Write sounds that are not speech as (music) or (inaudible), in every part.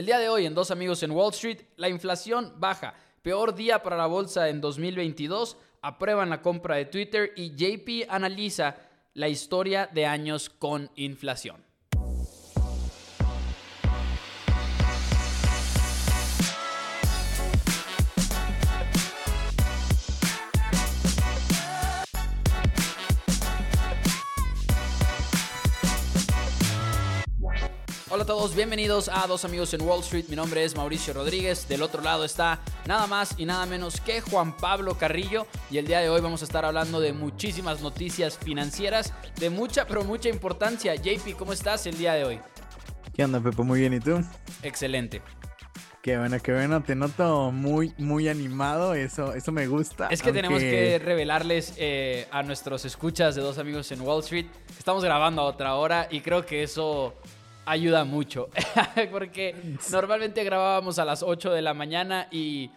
El día de hoy en Dos Amigos en Wall Street, la inflación baja. Peor día para la bolsa en 2022. Aprueban la compra de Twitter y JP analiza la historia de años con inflación. Todos, bienvenidos a Dos Amigos en Wall Street. Mi nombre es Mauricio Rodríguez. Del otro lado está nada más y nada menos que Juan Pablo Carrillo. Y el día de hoy vamos a estar hablando de muchísimas noticias financieras de mucha, pero mucha importancia. JP, ¿cómo estás el día de hoy? ¿Qué onda, Pepo? Muy bien, ¿y tú? Excelente. Qué bueno, qué bueno. Te noto muy, muy animado. Eso, eso me gusta. Es que tenemos que revelarles eh, a nuestros escuchas de Dos Amigos en Wall Street. Estamos grabando a otra hora y creo que eso ayuda mucho. (laughs) Porque normalmente grabábamos a las 8 de la mañana y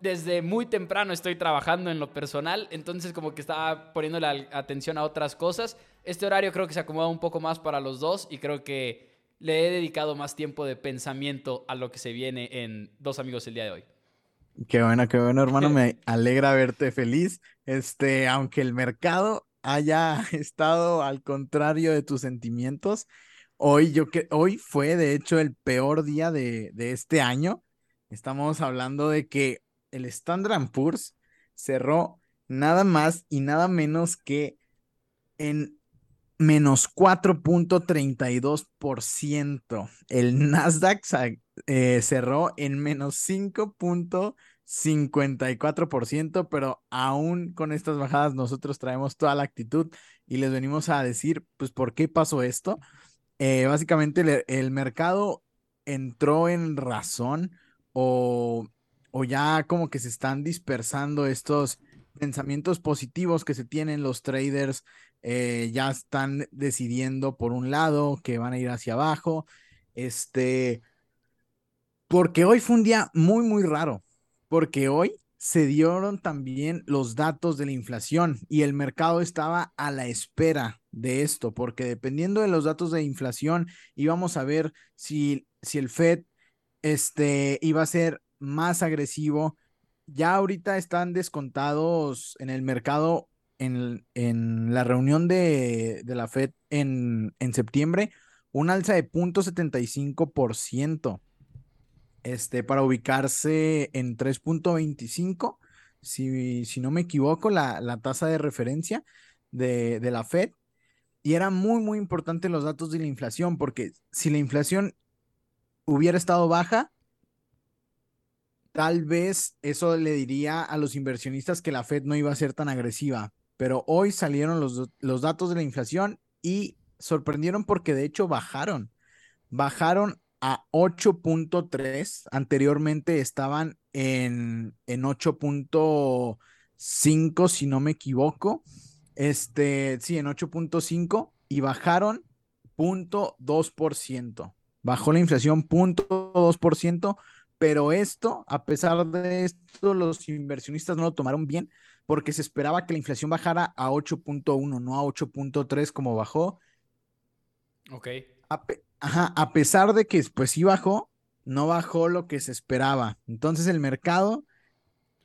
desde muy temprano estoy trabajando en lo personal, entonces como que estaba poniendo la atención a otras cosas. Este horario creo que se acomoda un poco más para los dos y creo que le he dedicado más tiempo de pensamiento a lo que se viene en Dos Amigos el día de hoy. Qué bueno, qué bueno, hermano. Me (laughs) alegra verte feliz. Este, aunque el mercado haya (laughs) estado al contrario de tus sentimientos, Hoy, yo que, hoy fue de hecho el peor día de, este año. Estamos hablando de que el Standard Poor's cerró nada más y nada menos que en menos 4.32%. El Nasdaq eh, cerró en menos 5.54%, pero aún con estas bajadas nosotros traemos toda la actitud y les venimos a decir, pues, ¿por qué pasó esto? Eh, básicamente el, mercado entró en razón o, o ya como que se están dispersando estos pensamientos positivos que se tienen los traders, eh, ya están decidiendo por un lado que van a ir hacia abajo, este, porque hoy fue un día muy, muy raro, porque hoy se dieron también los datos de la inflación y el mercado estaba a la espera de esto, porque dependiendo de los datos de inflación íbamos a ver si, si el Fed este, iba a ser más agresivo. Ya ahorita están descontados en el mercado en, en la reunión de, de la Fed en, en septiembre, un alza de 0.75% este, para ubicarse en 3.25, si, si no me equivoco, la, la tasa de referencia de, de la Fed. Y era muy, muy importante los datos de la inflación, porque si la inflación hubiera estado baja, tal vez eso le diría a los inversionistas que la Fed no iba a ser tan agresiva. Pero hoy salieron los, los datos de la inflación y sorprendieron porque de hecho bajaron. Bajaron a 8.3. Anteriormente estaban en, en 8.5, si no me equivoco. Este, sí, en 8.5 y bajaron 0.2%. Bajó la inflación 0.2%, pero esto, a pesar de esto, los inversionistas no lo tomaron bien porque se esperaba que la inflación bajara a 8.1, no a 8.3 como bajó. Ok. Ajá, a pesar de que pues sí bajó, no bajó lo que se esperaba. Entonces el mercado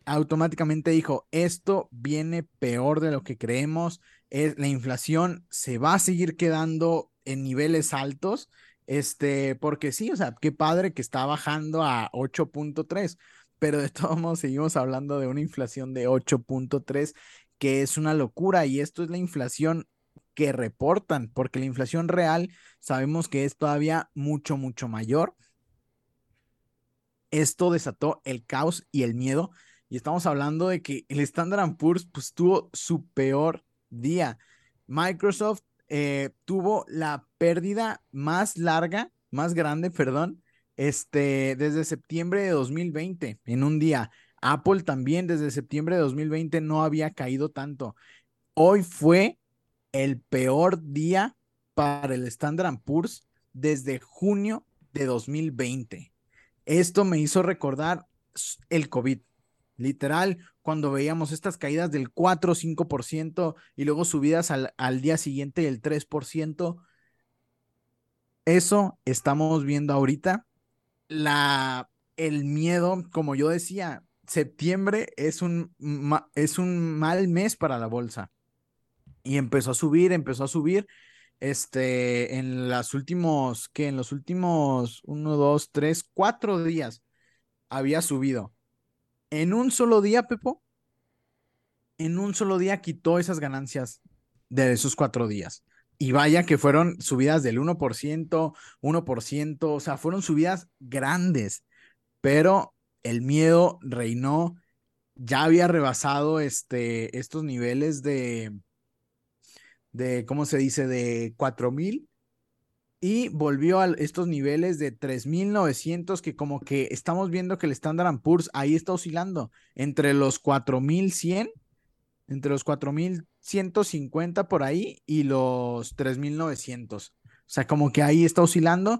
automáticamente dijo, esto viene peor de lo que creemos, es, la inflación se va a seguir quedando en niveles altos, este, porque sí, o sea, qué padre que está bajando a 8.3, pero de (laughs) todos modos seguimos hablando de una inflación de 8.3, que es una locura y esto es la inflación que reportan, porque la inflación real sabemos que es todavía mucho, mucho mayor. Esto desató el caos y el miedo. Y estamos hablando de que el Standard Poor's pues, tuvo su peor día. Microsoft eh, tuvo la pérdida más larga, más grande, perdón, este, desde septiembre de 2020, en un día. Apple también desde septiembre de 2020 no había caído tanto. Hoy fue el peor día para el Standard Poor's desde junio de 2020. Esto me hizo recordar el COVID. Literal, cuando veíamos estas caídas del 4 o 5% y luego subidas al, al día siguiente del 3%, eso estamos viendo ahorita la, el miedo, como yo decía, septiembre es un, es un mal mes para la bolsa. Y empezó a subir, empezó a subir. Este, en los últimos, que en los últimos uno, dos, tres, cuatro días había subido. En un solo día, Pepo, en un solo día quitó esas ganancias de esos cuatro días. Y vaya que fueron subidas del 1%, 1%, o sea, fueron subidas grandes, pero el miedo reinó, ya había rebasado este, estos niveles de, de, ¿cómo se dice?, de 4000 y volvió a estos niveles de 3900 que como que estamos viendo que el Standard Poor's ahí está oscilando entre los 4100 entre los 4.150 por ahí y los 3.900. O sea, como que ahí está oscilando.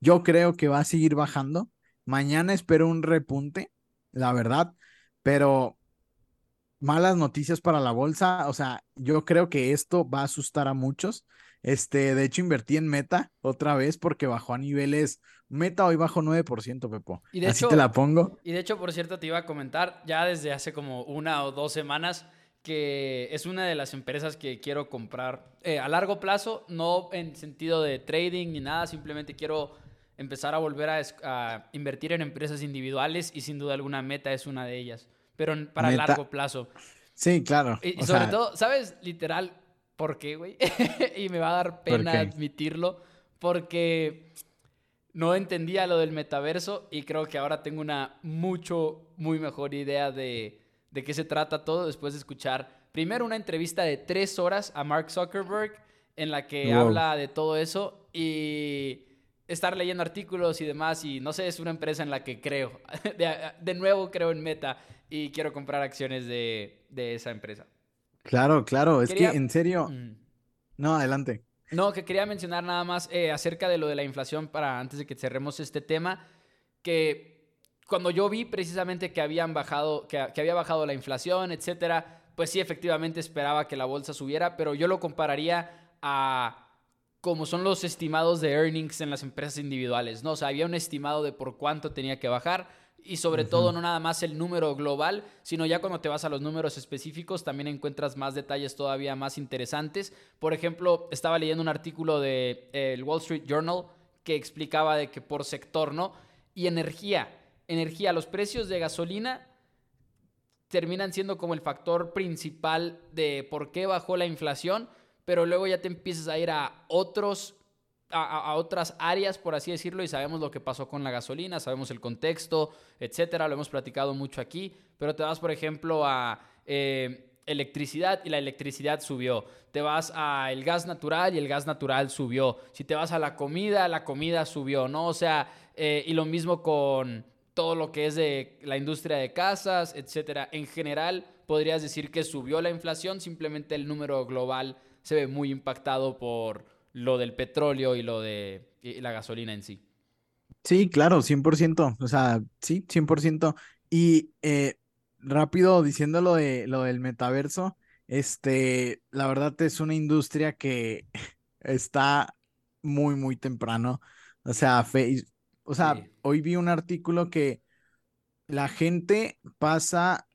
Yo creo que va a seguir bajando. Mañana espero un repunte, la verdad, pero malas noticias para la bolsa. O sea, yo creo que esto va a asustar a muchos. Este, de hecho, invertí en Meta otra vez porque bajó a niveles. Meta hoy bajó 9%, Pepo. Y de Así te la pongo. Y de hecho, por cierto, te iba a comentar, ya desde hace como una o dos semanas, que es una de las empresas que quiero comprar eh, a largo plazo, no en sentido de trading ni nada, simplemente quiero empezar a volver a, invertir en empresas individuales y sin duda alguna Meta es una de ellas, pero para largo plazo. Sí, claro. Y, sobre todo, ¿sabes? Literal, ¿por qué, güey? (laughs) y me va a dar pena admitirlo, porque no entendía lo del metaverso y creo que ahora tengo una mucho, muy mejor idea de de qué se trata todo después de escuchar primero una entrevista de tres horas a Mark Zuckerberg en la que habla de todo eso y estar leyendo artículos y demás y no sé, es una empresa en la que creo. (laughs) De, nuevo creo en Meta y quiero comprar acciones de, esa empresa. Claro, claro, es que en serio... No, adelante. No, que quería mencionar nada más eh, acerca de lo de la inflación para antes de que cerremos este tema, que cuando yo vi precisamente que habían bajado, que, había bajado la inflación, etcétera, pues sí, efectivamente esperaba que la bolsa subiera, pero yo lo compararía a como son los estimados de earnings en las empresas individuales, ¿no? O sea, había un estimado de por cuánto tenía que bajar y sobre todo no nada más el número global, sino ya cuando te vas a los números específicos también encuentras más detalles todavía más interesantes. Por ejemplo, estaba leyendo un artículo de eh, el Wall Street Journal que explicaba de que por sector, ¿no? Y energía, energía, los precios de gasolina terminan siendo como el factor principal de por qué bajó la inflación, pero luego ya te empiezas a ir a otros a, otras áreas, por así decirlo, y sabemos lo que pasó con la gasolina, sabemos el contexto, etcétera, lo hemos platicado mucho aquí, pero te vas, por ejemplo, a eh, electricidad y la electricidad subió. Te vas al gas natural y el gas natural subió. Si te vas a la comida, la comida subió, ¿no? O sea, eh, y lo mismo con todo lo que es de la industria de casas, etcétera. En general, podrías decir que subió la inflación, simplemente el número global se ve muy impactado por lo del petróleo y lo de la gasolina en sí. Sí, claro, 100%, o sea, sí, 100%. Y eh, rápido diciendo lo, de, lo del metaverso, este, la verdad es una industria que (laughs) está muy, muy temprano. O sea, Facebook o sea, hoy vi un artículo que la gente pasa,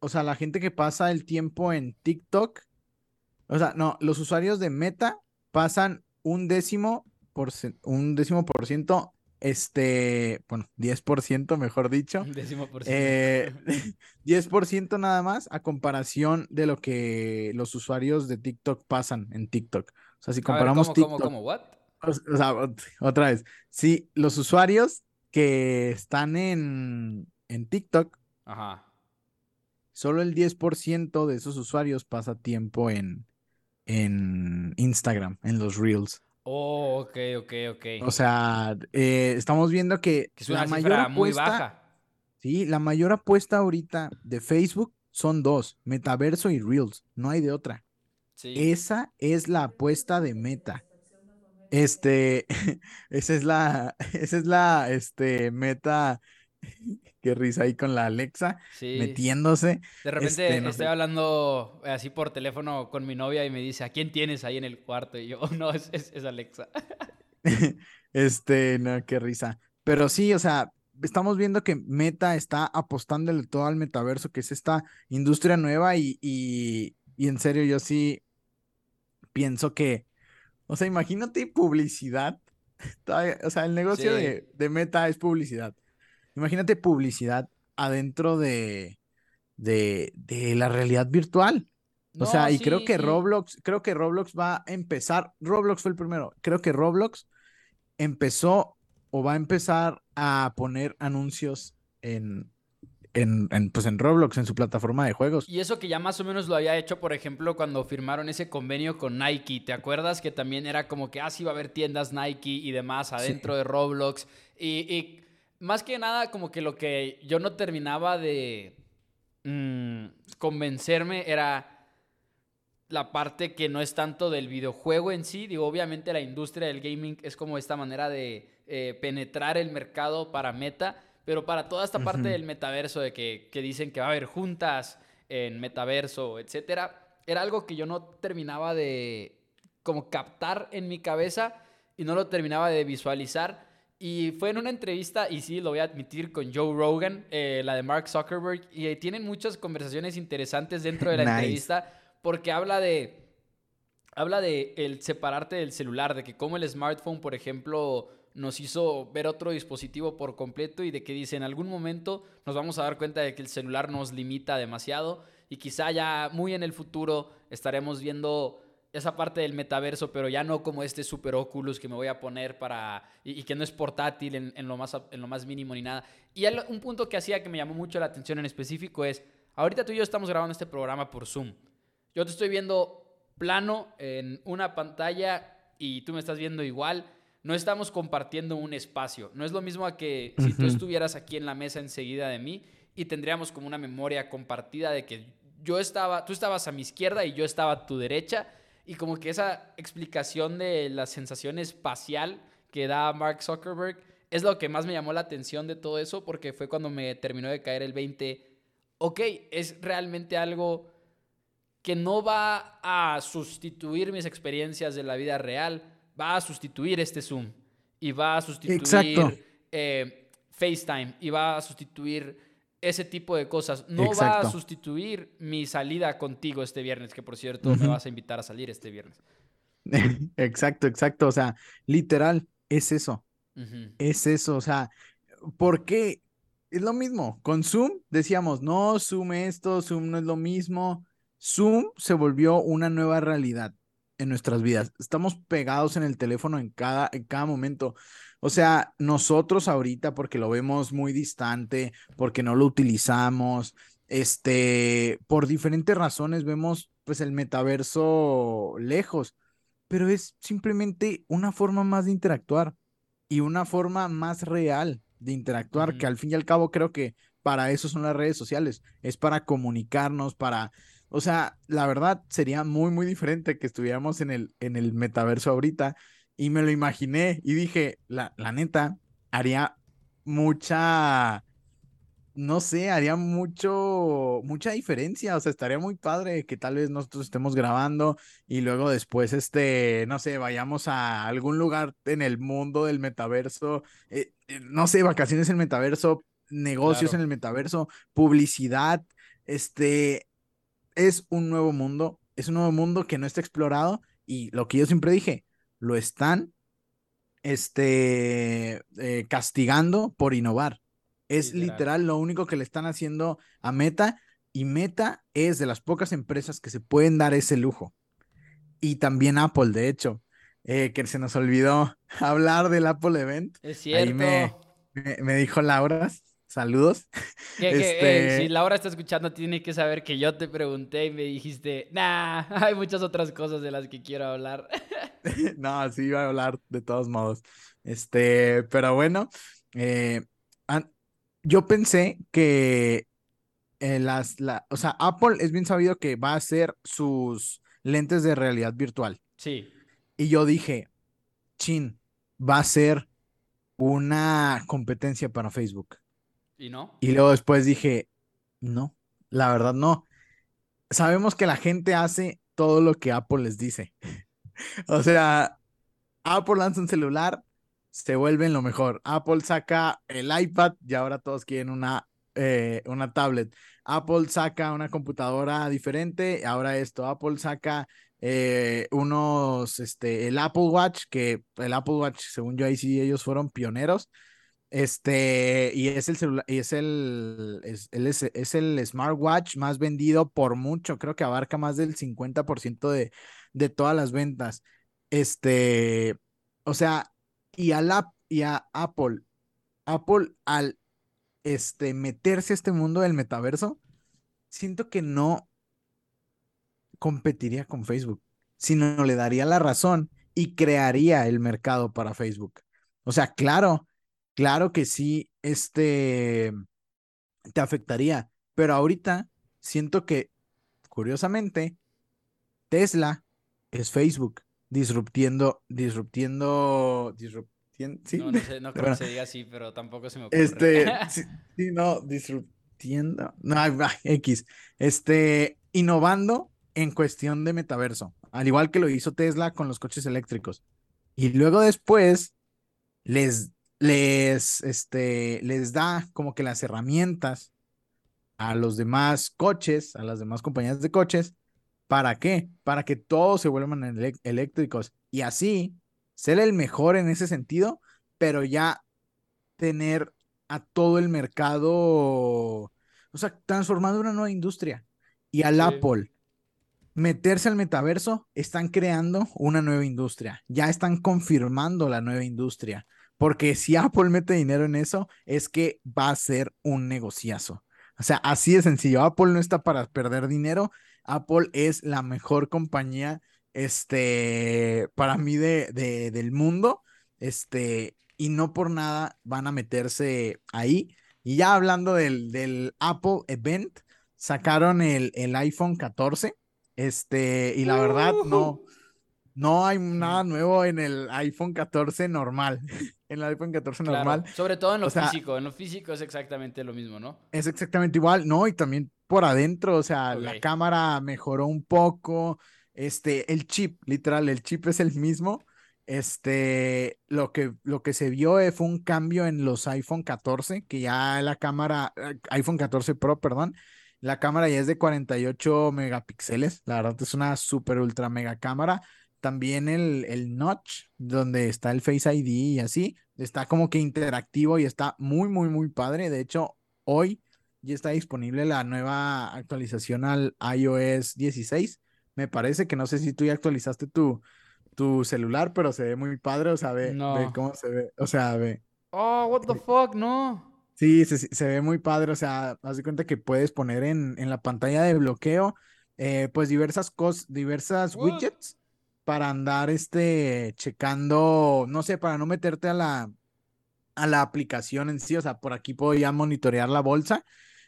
o sea, la gente que pasa el tiempo en TikTok, o sea, no, los usuarios de Meta pasan un décimo por un décimo por ciento, este, bueno, 10% mejor dicho. Un décimo por ciento. Eh, (laughs) (laughs) 10% nada más a comparación de lo que los usuarios de TikTok pasan en TikTok. O sea, si comparamos TikTok. ¿cómo, what? O, sea, otra vez, si los usuarios que están en, en TikTok, Ajá. solo el 10% de esos usuarios pasa tiempo en, en Instagram, en los Reels. Oh, ok, ok, ok. O sea, eh, estamos viendo que, es una la mayor muy baja. Sí, la mayor apuesta ahorita de Facebook son dos, Metaverso y Reels, no hay de otra. Sí. Esa es la apuesta de Meta. Este, (laughs) esa es la, (laughs) esa es la, este, meta. Qué risa ahí con la Alexa metiéndose. De repente este, estoy hablando así por teléfono con mi novia y me dice, ¿a quién tienes ahí en el cuarto? Y yo, (laughs) no, es, es, Alexa. (laughs) Este, no, qué risa. Pero sí, o sea, estamos viendo que Meta está apostándole todo al metaverso, que es esta industria nueva y, y, y en serio yo sí pienso que, o sea, imagínate publicidad. (laughs) O sea, el negocio de, de Meta es publicidad. Imagínate publicidad adentro de, de, de la realidad virtual. o sea, y creo que Roblox, creo que Roblox va a empezar, Roblox fue el primero, creo que Roblox empezó o va a empezar a poner anuncios en, en, pues en Roblox, en su plataforma de juegos. Y eso que ya más o menos lo había hecho, por ejemplo, cuando firmaron ese convenio con Nike. ¿Te acuerdas que también era como que, ah, sí, va a haber tiendas Nike y demás adentro de Roblox? Y, más que nada, como que lo que yo no terminaba de mm, convencerme era la parte que no es tanto del videojuego en sí. Digo, obviamente la industria del gaming es como esta manera de eh, penetrar el mercado para meta, pero para toda esta parte del metaverso, de que, que, dicen que va a haber juntas en metaverso, etcétera, era algo que yo no terminaba de como captar en mi cabeza y no lo terminaba de visualizar. Y fue en una entrevista, y sí, lo voy a admitir, con Joe Rogan, eh, la de Mark Zuckerberg, y tienen muchas conversaciones interesantes dentro de la (laughs) entrevista porque habla de habla de el separarte del celular, de que como el smartphone, por ejemplo, nos hizo ver otro dispositivo por completo y de que dice en algún momento nos vamos a dar cuenta de que el celular nos limita demasiado y quizá ya muy en el futuro estaremos viendo esa parte del metaverso, pero ya no como este super Oculus que me voy a poner para y, que no es portátil en, lo más, en lo más mínimo ni nada. Y un punto que hacía que me llamó mucho la atención en específico es, ahorita tú y yo estamos grabando este programa por Zoom. Yo te estoy viendo plano en una pantalla y tú me estás viendo igual. No estamos compartiendo un espacio. No es lo mismo a que si tú estuvieras aquí en la mesa enseguida de mí y tendríamos como una memoria compartida de que yo estaba, tú estabas a mi izquierda y yo estaba a tu derecha. Y como que esa explicación de la sensación espacial que da Mark Zuckerberg es lo que más me llamó la atención de todo eso porque fue cuando me terminó de caer el 20. Ok, es realmente algo que no va a sustituir mis experiencias de la vida real, va a sustituir este Zoom y va a sustituir eh, FaceTime y va a sustituir ese tipo de cosas. No va a sustituir mi salida contigo este viernes, que por cierto me vas a invitar a salir este viernes. (laughs) Exacto, exacto. O sea, literal, es eso. Es eso. O sea, ¿por qué? Es lo mismo. Con Zoom decíamos, no, Zoom esto, Zoom no es lo mismo. Zoom se volvió una nueva realidad en nuestras vidas. Estamos pegados en el teléfono en cada, en cada momento. O sea, nosotros ahorita, porque lo vemos muy distante, porque no lo utilizamos, este, por diferentes razones vemos pues el metaverso lejos, pero es simplemente una forma más de interactuar y una forma más real de interactuar, que al fin y al cabo creo que para eso son las redes sociales, es para comunicarnos, para o sea, la verdad sería muy, muy diferente que estuviéramos en el, en el metaverso ahorita. Y me lo imaginé y dije, la, la neta, haría mucha, no sé, haría mucho, mucha diferencia. O sea, estaría muy padre que tal vez nosotros estemos grabando y luego después, este, no sé, vayamos a algún lugar en el mundo del metaverso, eh, eh, no sé, vacaciones en el metaverso, negocios en el metaverso, publicidad, este, es un nuevo mundo, es un nuevo mundo que no está explorado y lo que yo siempre dije, lo están este, eh, castigando por innovar. Es literal. lo único que le están haciendo a Meta y Meta es de las pocas empresas que se pueden dar ese lujo. Y también Apple, de hecho, eh, que se nos olvidó (laughs) hablar del Apple Event. Es cierto. Ahí me, me dijo Laura, Saludos. (laughs) Este si Laura está escuchando, tiene que saber que yo te pregunté y me dijiste, nah, (laughs) hay muchas otras cosas de las que quiero hablar. (laughs) no, sí iba a hablar de todos modos. Este, pero bueno, eh, yo pensé que eh, las, la, o sea, Apple es bien sabido que va a hacer sus lentes de realidad virtual. Sí. Y yo dije, chin, va a ser una competencia para Facebook. ¿Y no? Y luego después dije, no, la verdad no. Sabemos que la gente hace todo lo que Apple les dice. (laughs) o sea, Apple lanza un celular se vuelven lo mejor. Apple saca el iPad y ahora todos quieren una, eh, una tablet. Apple saca una computadora diferente, ahora esto. Apple saca eh, unos, este, el Apple Watch, que el Apple Watch, según yo ahí sí, ellos fueron pioneros. Este, y es el celular, y es el, es, es, el smartwatch más vendido por mucho, creo que abarca más del 50% de, de todas las ventas. Este, o sea, y a, y a Apple, Apple al este, meterse a este mundo del metaverso, siento que no competiría con Facebook, sino le daría la razón y crearía el mercado para Facebook. O sea, claro, claro que sí, este te afectaría, pero ahorita siento que, curiosamente, Tesla es Facebook disruptiendo, disruptiendo, disruptiendo, ¿sí? No, no, sé, (laughs) no creo que se diga así, pero tampoco se me ocurre. Este, (laughs) sí, sí, no, disruptiendo, no, X, este, innovando en cuestión de metaverso, al igual que lo hizo Tesla con los coches eléctricos. Y luego después les, les, este, les da como que las herramientas a los demás coches, a las demás compañías de coches, ¿para qué? Para que todos se vuelvan eléctricos y así ser el mejor en ese sentido, pero ya tener a todo el mercado, o sea, transformando una nueva industria. Y al Apple, meterse al metaverso, están creando una nueva industria. Ya están confirmando la nueva industria. Porque si Apple mete dinero en eso, es que va a ser un negociazo. O sea, así de sencillo. Apple no está para perder dinero. Apple es la mejor compañía, este, para mí de, de, del mundo. Este, y no por nada van a meterse ahí. Y ya hablando del, del Apple Event, sacaron el, el iPhone 14 este, y la verdad, no, no hay nada nuevo en el iPhone 14 normal. (laughs) en el iPhone 14 normal. Sobre todo en lo físico. En lo físico es exactamente lo mismo, ¿no? Es exactamente igual, ¿no? Y también por adentro, o sea, la cámara mejoró un poco. Este, el chip, literal, el chip es el mismo. Este, lo que, lo que se vio fue un cambio en los iPhone 14, que ya la cámara, eh, iPhone 14 Pro, perdón, la cámara ya es de 48 megapíxeles. La verdad es una super ultra mega cámara. También el, el notch, donde está el Face ID y así, está como que interactivo y está muy, muy, muy padre. De hecho, hoy ya está disponible la nueva actualización al iOS 16. Me parece que no sé si tú ya actualizaste tu, tu celular, pero se ve muy padre. O sea, ve, ve cómo se ve. O sea, ve. Oh, what the fuck, no. Sí, se, ve muy padre, o sea, haz de cuenta que puedes poner en, la pantalla de bloqueo, eh, pues diversas cosas, diversas widgets para andar, este, checando, no sé, para no meterte a la, a la aplicación en sí, o sea, por aquí puedo ya monitorear la bolsa,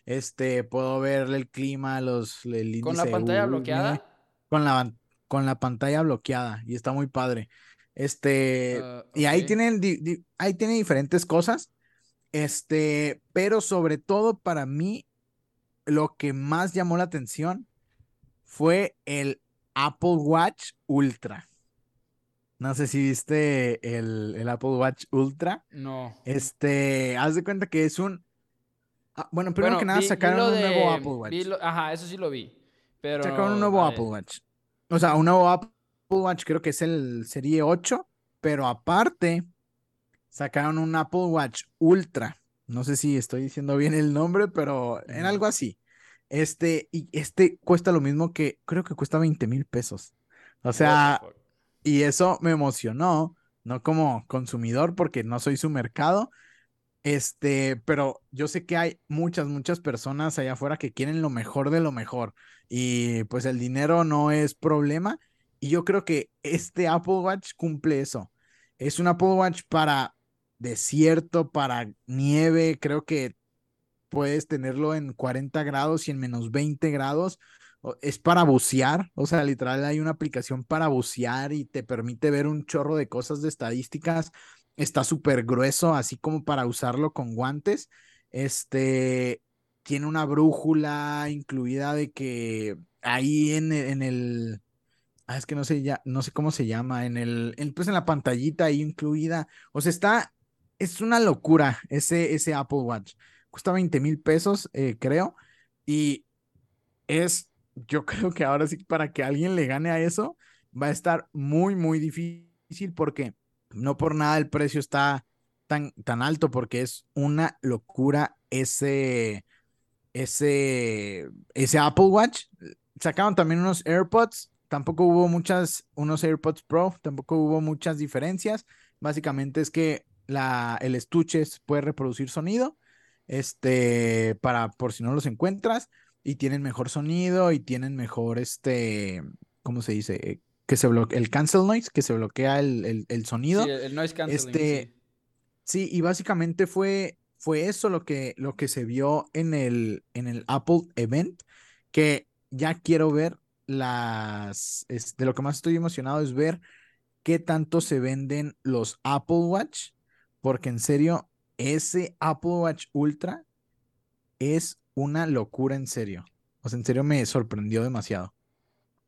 este, puedo ver el clima, los, el ¿Con la pantalla bloqueada? Con la, con la pantalla bloqueada, y está muy padre. Este, ah, y ahí tienen, ahí tiene diferentes cosas. Este, pero sobre todo para mí, lo que más llamó la atención fue el Apple Watch Ultra. No sé si viste el, Apple Watch Ultra. No. Este, haz de cuenta que es un. Ah, bueno, primero que nada sacaron un nuevo Apple Watch. ajá, eso sí lo vi. Pero. Sacaron un nuevo Apple Watch. O sea, un nuevo Apple Watch, creo que es el Serie 8. Pero aparte, sacaron un Apple Watch Ultra. No sé si estoy diciendo bien el nombre, pero en algo así. Este, y este cuesta lo mismo que, creo que cuesta 20 mil pesos. O sea, y eso me emocionó, no como consumidor, porque no soy su mercado. Este, pero yo sé que hay muchas, muchas personas allá afuera que quieren lo mejor de lo mejor. Y pues el dinero no es problema. Y yo creo que este Apple Watch cumple eso. Es un Apple Watch para desierto, para nieve, creo que puedes tenerlo en 40 grados y en menos 20 grados. Es para bucear, o sea, literal hay una aplicación para bucear y te permite ver un chorro de cosas de estadísticas. Está súper grueso, así como para usarlo con guantes. Este tiene una brújula incluida de que ahí en, en el Ah, es que no sé ya, no sé cómo se llama, en el, pues en la pantallita ahí incluida. O sea, está, es una locura ese, ese Apple Watch. Cuesta 20 mil pesos, eh, creo. Y es, yo (laughs) creo que ahora sí, para que alguien le gane a eso, va a estar muy, muy difícil porque no por nada el precio está tan, tan alto, porque es una locura ese, ese, ese Apple Watch. Sacaron también unos AirPods, tampoco hubo muchas, unos AirPods Pro, tampoco hubo muchas diferencias. Básicamente es que la, el estuche puede reproducir sonido, este, para por si no los encuentras, y tienen mejor sonido y tienen mejor, este, ¿cómo se dice? Que se bloquea, el cancel noise, que se bloquea el, el, sonido. Sí, el noise canceling. Este, sí. y básicamente fue, fue eso lo que, lo que se vio en el, en el Apple Event, que ya quiero ver las, de lo que más estoy emocionado es ver qué tanto se venden los Apple Watch, porque en serio, ese Apple Watch Ultra es una locura en serio. O sea, en serio me sorprendió demasiado.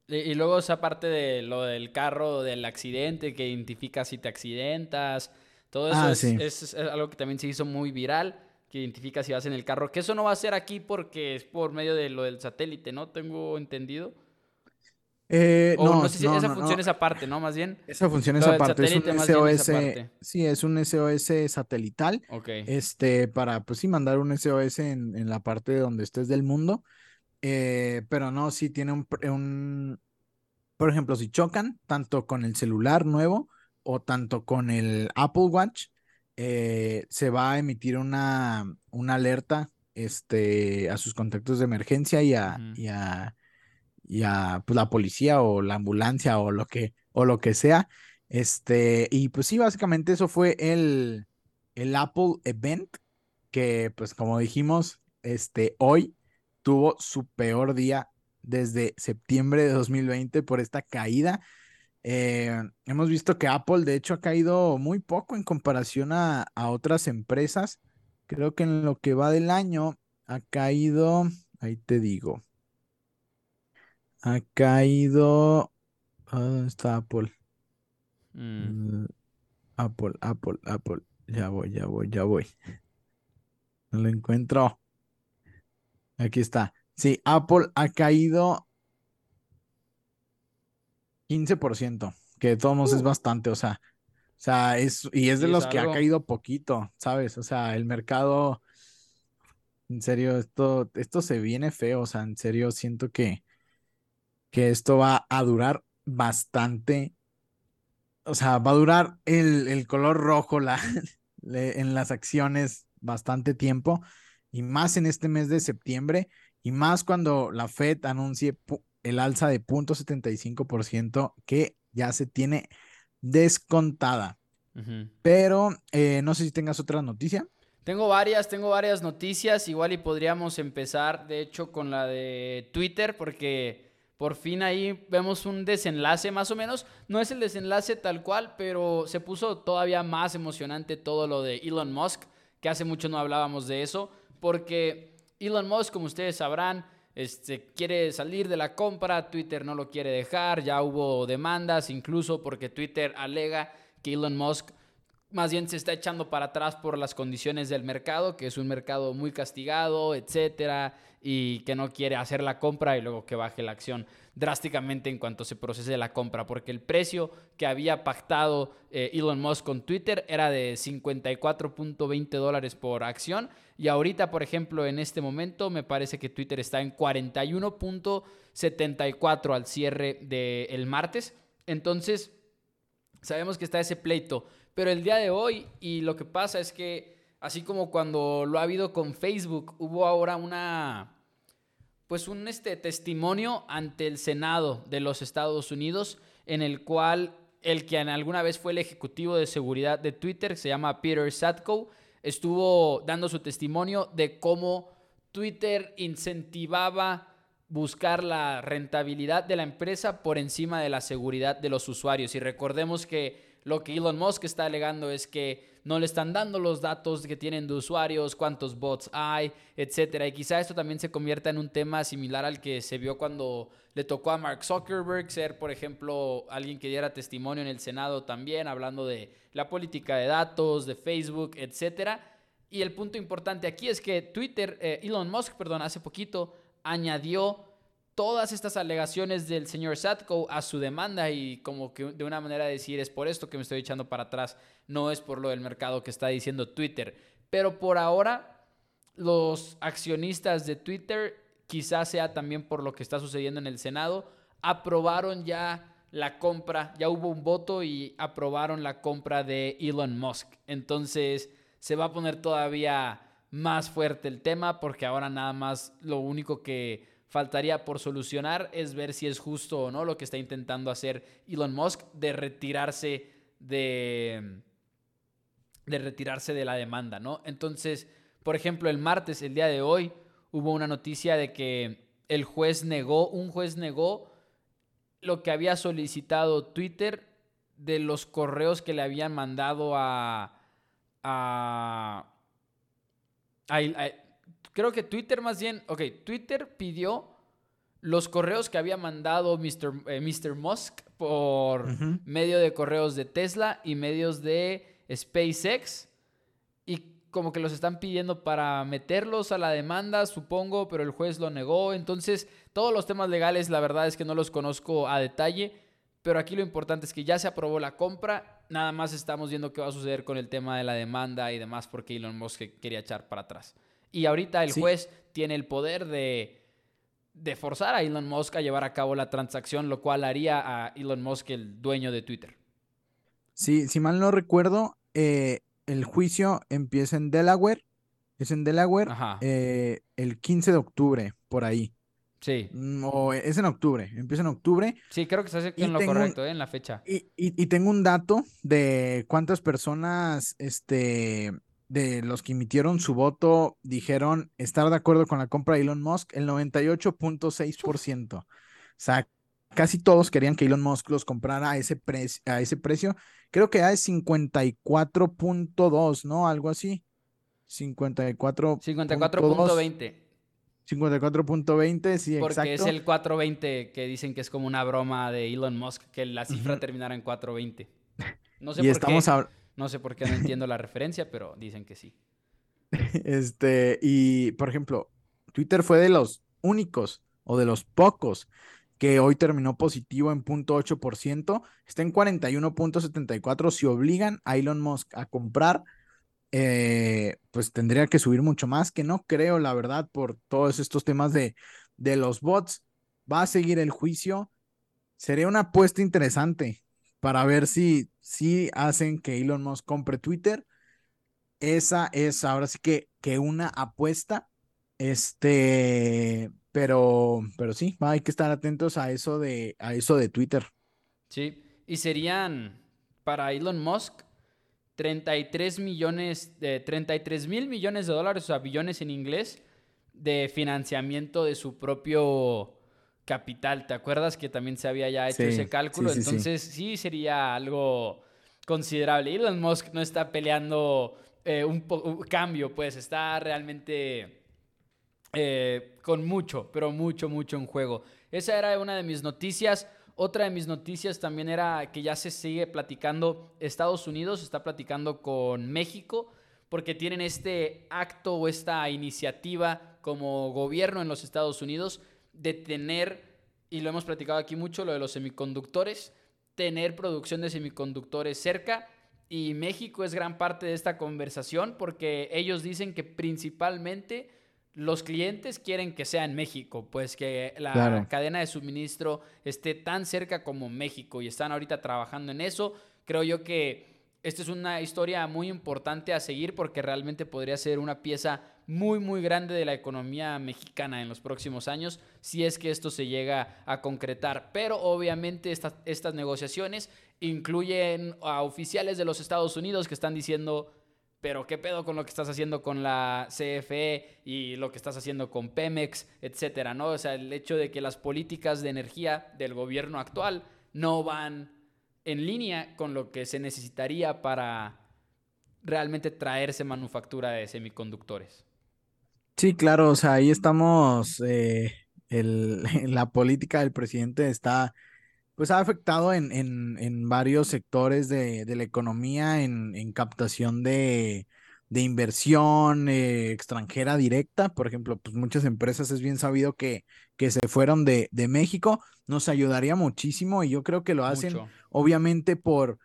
Y, luego esa parte de lo del carro, del accidente, que identifica si te accidentas, todo eso ah, es, algo que también se hizo muy viral, que identifica si vas en el carro, que eso no va a ser aquí porque es por medio de lo del satélite, ¿no? Tengo entendido. Eh, no, no, sé si esa función es aparte, ¿no? Más bien. Esa función es aparte. Es un SOS. Sí, es un SOS satelital. Ok. Este, para, pues sí, mandar un SOS en, en la parte donde estés del mundo. Eh, pero no, sí tiene un, un, por ejemplo, si chocan tanto con el celular nuevo o tanto con el Apple Watch, eh, se va a emitir una, una alerta este, a sus contactos de emergencia y a, y a y a pues, la policía o la ambulancia o lo que, o lo que sea. Este, y pues sí, básicamente eso fue el, el Apple Event, que pues como dijimos, este, hoy tuvo su peor día desde septiembre de 2020 por esta caída. Eh, hemos visto que Apple de hecho ha caído muy poco en comparación a, a otras empresas. Creo que en lo que va del año ha caído, ahí te digo, ha caído. ¿Dónde está Apple? Mm. Apple, Apple, Apple. Ya voy, ya voy, ya voy. No lo encuentro. Aquí está. Sí, Apple ha caído 15%, que de todos modos es uh. bastante, o sea, o sea, es, y es de los que ha caído poquito, ¿sabes? O sea, el mercado, en serio, esto, esto se viene feo, o sea, en serio, siento que, que esto va a durar bastante. O sea, va a durar el, color rojo la, (laughs) en las acciones bastante tiempo y más en este mes de septiembre y más cuando la Fed anuncie el alza de 0.75% que ya se tiene descontada. Pero eh, no sé si tengas otra noticia. Tengo varias, tengo varias noticias. Igual y podríamos empezar, de hecho, con la de Twitter, porque por fin ahí vemos un desenlace más o menos. No es el desenlace tal cual, pero se puso todavía más emocionante todo lo de Elon Musk, que hace mucho no hablábamos de eso, porque Elon Musk, como ustedes sabrán, este, quiere salir de la compra, Twitter no lo quiere dejar, ya hubo demandas, incluso porque Twitter alega que Elon Musk más bien se está echando para atrás por las condiciones del mercado, que es un mercado muy castigado, etcétera, y que no quiere hacer la compra y luego que baje la acción drásticamente en cuanto se procese la compra, porque el precio que había pactado eh, Elon Musk con Twitter era de 54.20 dólares por acción y ahorita, por ejemplo, en este momento me parece que Twitter está en 41.74 al cierre del martes. Entonces, sabemos que está ese pleito pero el día de hoy, y lo que pasa es que, así como cuando lo ha habido con Facebook, hubo ahora una, pues un este, testimonio ante el Senado de los Estados Unidos, en el cual el que alguna vez fue el ejecutivo de seguridad de Twitter, se llama Peter Satko, estuvo dando su testimonio de cómo Twitter incentivaba buscar la rentabilidad de la empresa por encima de la seguridad de los usuarios. Y recordemos que lo que Elon Musk está alegando es que no le están dando los datos que tienen de usuarios, cuántos bots hay, etcétera. Y quizá esto también se convierta en un tema similar al que se vio cuando le tocó a Mark Zuckerberg ser, por ejemplo, alguien que diera testimonio en el Senado también, hablando de la política de datos, de Facebook, etcétera. Y el punto importante aquí es que Twitter, eh, Elon Musk, perdón, hace poquito añadió todas estas alegaciones del señor Satko a su demanda y como que de una manera de decir es por esto que me estoy echando para atrás, no es por lo del mercado que está diciendo Twitter. Pero por ahora los accionistas de Twitter, quizás sea también por lo que está sucediendo en el Senado, aprobaron ya la compra, ya hubo un voto y aprobaron la compra de Elon Musk. Entonces se va a poner todavía más fuerte el tema porque ahora nada más lo único que faltaría por solucionar es ver si es justo o no lo que está intentando hacer Elon Musk de retirarse de de retirarse de la demanda, ¿no? Entonces, por ejemplo, el martes, el día de hoy, hubo una noticia de que el juez negó, un juez negó lo que había solicitado Twitter de los correos que le habían mandado a, a creo que Twitter más bien, ok, Twitter pidió los correos que había mandado Mr. Eh, Musk por medio de correos de Tesla y medios de SpaceX y como que los están pidiendo para meterlos a la demanda, supongo, pero el juez lo negó. Entonces, todos los temas legales, la verdad es que no los conozco a detalle, pero aquí lo importante es que ya se aprobó la compra, nada más estamos viendo qué va a suceder con el tema de la demanda y demás porque Elon Musk quería echar para atrás. Y ahorita el juez tiene el poder de, de forzar a Elon Musk a llevar a cabo la transacción, lo cual haría a Elon Musk el dueño de Twitter. Sí, si mal no recuerdo, eh, el juicio empieza en Delaware. Es en Delaware eh, el 15 de octubre, por ahí. Sí. Mm, o es en octubre, empieza en octubre. Sí, creo que estás en lo correcto, ¿eh? en la fecha. Y, y, tengo un dato de cuántas personas este, de los que emitieron su voto dijeron estar de acuerdo con la compra de Elon Musk, el 98.6%. O sea, casi todos querían que Elon Musk los comprara a ese, a ese precio. Creo que es 54.2, ¿no? Algo así. 54. 54.20. 54.20, sí, Porque es el 420 que dicen que es como una broma de Elon Musk, que la cifra terminara en 420. No sé por estamos qué. No sé por qué no entiendo la referencia, pero dicen que sí. (laughs) Este, y por ejemplo, Twitter fue de los únicos o de los pocos que hoy terminó positivo en 0.8%, está en 41.74. Si obligan a Elon Musk a comprar, eh, pues tendría que subir mucho más, que no creo, la verdad, por todos estos temas de, de los bots. Va a seguir el juicio. Sería una apuesta interesante para ver si, si hacen que Elon Musk compre Twitter. Esa es ahora sí que, que una apuesta. Este, pero, pero sí, hay que estar atentos a eso de, a eso de Twitter. Sí, y serían para Elon Musk 33 millones, de 33 mil millones de dólares, o sea, billones en inglés, de financiamiento de su propio capital. ¿Te acuerdas que también se había ya hecho ese cálculo? Entonces sí. sería algo considerable. Elon Musk no está peleando eh, un, cambio, pues está realmente eh, con mucho, pero mucho, mucho en juego. Esa era una de mis noticias. Otra de mis noticias también era que ya se sigue platicando, Estados Unidos está platicando con México porque tienen este acto o esta iniciativa como gobierno en los Estados Unidos de tener, y lo hemos platicado aquí mucho, lo de los semiconductores, tener producción de semiconductores cerca. Y México es gran parte de esta conversación porque ellos dicen que principalmente los clientes quieren que sea en México, pues que la cadena de suministro esté tan cerca como México y están ahorita trabajando en eso. Creo yo que esta es una historia muy importante a seguir porque realmente podría ser una pieza muy, muy grande de la economía mexicana en los próximos años, si es que esto se llega a concretar. Pero obviamente estas, negociaciones incluyen a oficiales de los Estados Unidos que están diciendo, pero qué pedo con lo que estás haciendo con la CFE y lo que estás haciendo con Pemex, etcétera, ¿no? O sea, el hecho de que las políticas de energía del gobierno actual no van en línea con lo que se necesitaría para realmente traerse manufactura de semiconductores. Sí, claro, o sea, ahí estamos, eh, (laughs) la política del presidente está, pues ha afectado en, en, en varios sectores de, de la economía, en, en captación de, de inversión eh, extranjera directa. Por ejemplo, pues muchas empresas es bien sabido que, que se fueron de, de México. Nos ayudaría muchísimo y yo creo que lo hacen Mucho. obviamente por...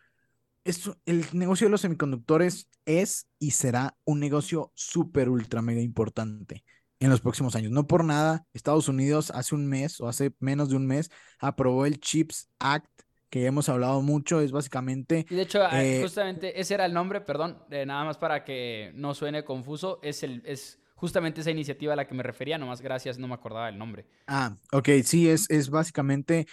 Esto, el negocio de los semiconductores es y será un negocio súper, ultra, mega importante en los próximos años. No por nada, Estados Unidos hace un mes o hace menos de un mes aprobó el CHIPS Act, que ya hemos hablado mucho, es básicamente... Y de hecho, ah, eh, justamente ese era el nombre, perdón, eh, nada más para que no suene confuso, es, el, es justamente esa iniciativa a la que me refería, nomás gracias, no me acordaba el nombre. Ah, ok, sí, es, es básicamente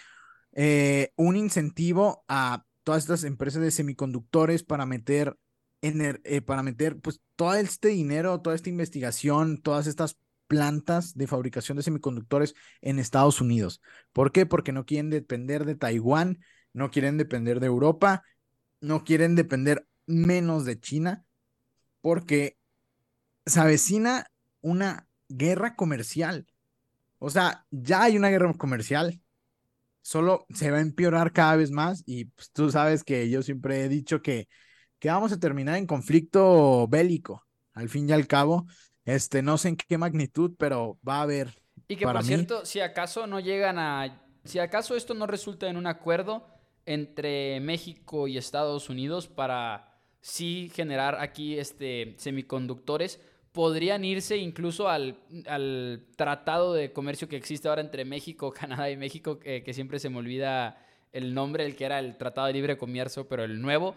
eh, un incentivo a todas estas empresas de semiconductores para meter, ener- eh, para meter pues todo este dinero, toda esta investigación, todas estas plantas de fabricación de semiconductores en Estados Unidos. ¿Por qué? Porque no quieren depender de Taiwán, no quieren depender de Europa, no quieren depender menos de China, porque se avecina una guerra comercial. O sea, ya hay una guerra comercial, solo se va a empeorar cada vez más y pues, tú sabes que yo siempre he dicho que, que vamos a terminar en conflicto bélico, al fin y al cabo, este, no sé en qué magnitud, pero va a haber Y que para por mí. cierto, si acaso no llegan a, si acaso esto no resulta en un acuerdo entre México y Estados Unidos para sí generar aquí este semiconductores, podrían irse incluso al, al tratado de comercio que existe ahora entre México, (laughs) Canadá y México, que, que siempre se me olvida el nombre, el que era el Tratado de Libre Comercio, pero el nuevo.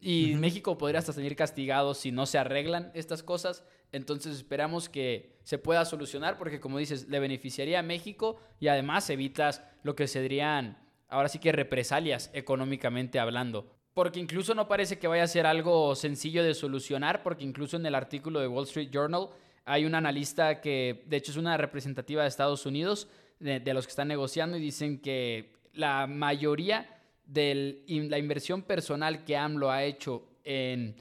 Y. México podría hasta salir castigado si no se arreglan estas cosas. Entonces esperamos que se pueda solucionar porque como dices, le beneficiaría a México y además evitas lo que serían ahora sí que represalias económicamente hablando. Porque incluso no parece que vaya a ser algo sencillo de solucionar porque incluso en el artículo de Wall Street Journal hay un analista que de hecho es una representativa de Estados Unidos de, los que están negociando y dicen que la mayoría de la inversión personal que AMLO ha hecho en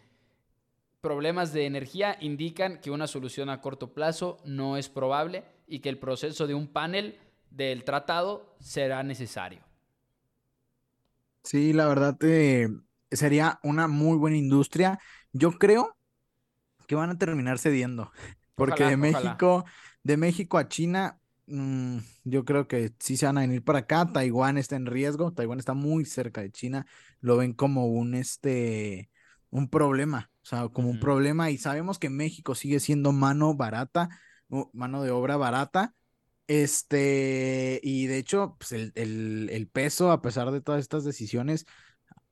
problemas de energía indican que una solución a corto plazo no es probable y que el proceso de un panel del tratado será necesario. Sí, la verdad eh, sería una muy buena industria. Yo creo que van a terminar cediendo, (laughs) porque Ojalá, de ojalá. México, de México a China, mm, yo creo que sí se van a venir para acá. Taiwán está en riesgo, Taiwán está muy cerca de China, lo ven como un este, un problema, o sea, como un problema y sabemos que México sigue siendo mano barata, mano de obra barata. Este, y de hecho, pues el, el, peso, a pesar de todas estas decisiones,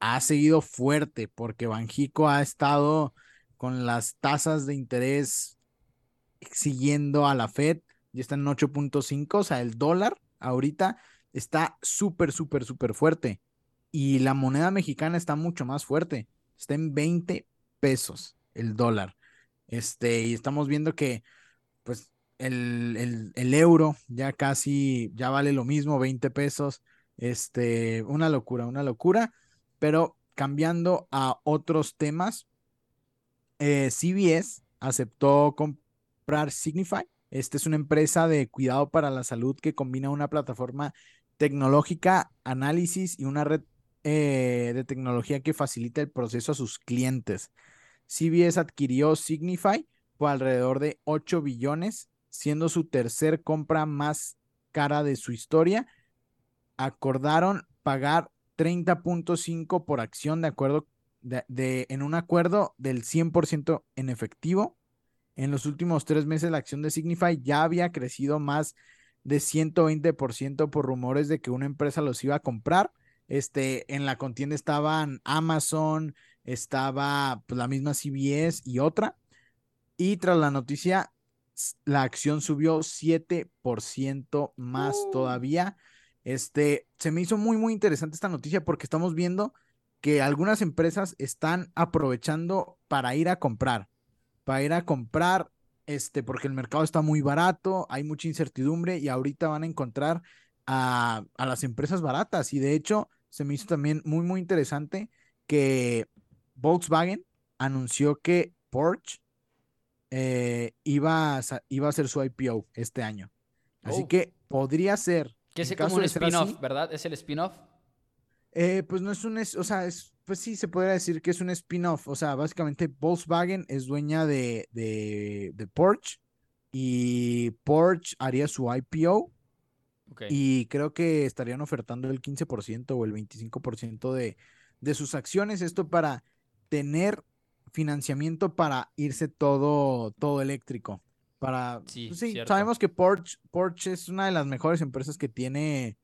ha seguido fuerte porque Banjico ha estado con las tasas de interés siguiendo a la Fed, ya está en 8.5, o sea, el dólar ahorita está súper, súper, súper fuerte y la moneda mexicana está mucho más fuerte, está en 20 pesos el dólar. Este, y estamos viendo que pues el, el, el euro ya casi, ya vale lo mismo, 20 pesos. Este, una locura, una locura. Pero cambiando a otros temas, eh, CBS aceptó comprar Signify. Esta es una empresa de cuidado para la salud que combina una plataforma tecnológica, análisis y una red eh, de tecnología que facilita el proceso a sus clientes. CBS adquirió Signify por alrededor de 8 billones, siendo su tercer compra más cara de su historia. Acordaron pagar 30.5 por acción de acuerdo de, en un acuerdo del 100% en efectivo. En los últimos tres meses la acción de Signify ya había crecido más de 120% por rumores de que una empresa los iba a comprar. Este, en la contienda estaban Amazon, estaba pues, la misma CBS y otra. Y tras la noticia, la acción subió 7% más uh. todavía. Este, se me hizo muy, muy interesante esta noticia porque estamos viendo que algunas empresas están aprovechando para ir a comprar, para ir a comprar, este, porque el mercado está muy barato, hay mucha incertidumbre y ahorita van a encontrar a, a las empresas baratas. Y de hecho, se me hizo también muy, muy interesante que Volkswagen anunció que Porsche eh, iba, a, iba a hacer su IPO este año. Así Oh. que podría ser. Que es como un spin-off, ¿verdad? Es el spin-off. eh, pues no es un, es- o sea, es, pues sí, se podría decir que es un spin-off. O sea, básicamente Volkswagen es dueña de, de, de Porsche y Porsche haría su IPO y creo que estarían ofertando el 15% o el 25% de, de sus acciones. Esto para tener financiamiento para irse todo, todo eléctrico. Para, Sí, pues sí, sabemos que Porsche, Porsche es una de las mejores empresas que tiene,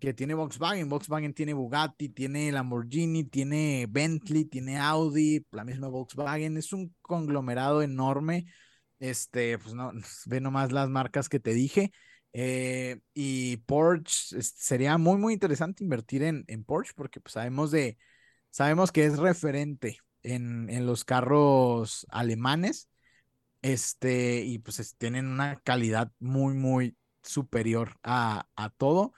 que tiene Volkswagen. Volkswagen tiene Bugatti, tiene Lamborghini, tiene Bentley, tiene Audi, la misma Volkswagen. Es un conglomerado enorme. Este, pues no, (laughs) ve nomás las marcas que te dije. Eh, y Porsche, sería muy, muy interesante invertir en, en Porsche porque pues, sabemos de, sabemos que es referente en, en los carros alemanes. Este, y pues es- tienen una calidad muy, muy superior a, a todo.